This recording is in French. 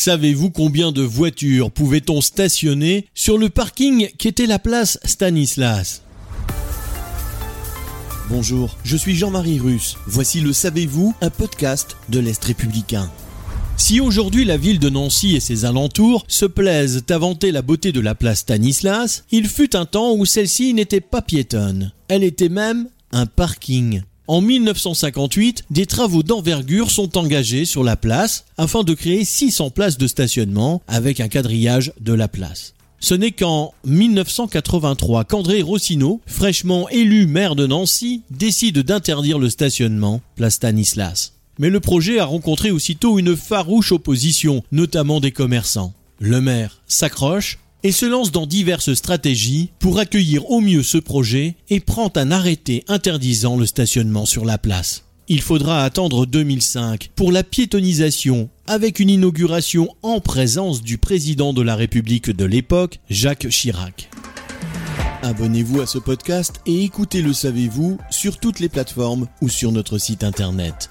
Savez-vous combien de voitures pouvait-on stationner sur le parking qu'était la place Stanislas? Bonjour, je suis Jean-Marie Russe. Voici le Savez-vous, un podcast de l'Est républicain. Si aujourd'hui la ville de Nancy et ses alentours se plaisent à vanter la beauté de la place Stanislas, il fut un temps où celle-ci n'était pas piétonne. Elle était même un parking. En 1958, des travaux d'envergure sont engagés sur la place afin de créer 600 places de stationnement avec un quadrillage de la place. Ce n'est qu'en 1983 qu'André Rossineau, fraîchement élu maire de Nancy, décide d'interdire le stationnement place Stanislas. Mais le projet a rencontré aussitôt une farouche opposition, notamment des commerçants. Le maire s'accroche et se lance dans diverses stratégies pour accueillir au mieux ce projet et prend un arrêté interdisant le stationnement sur la place. Il faudra attendre 2005 pour la piétonisation avec une inauguration en présence du président de la République de l'époque, Jacques Chirac. Abonnez-vous à ce podcast et écoutez Le Savez-vous sur toutes les plateformes ou sur notre site internet.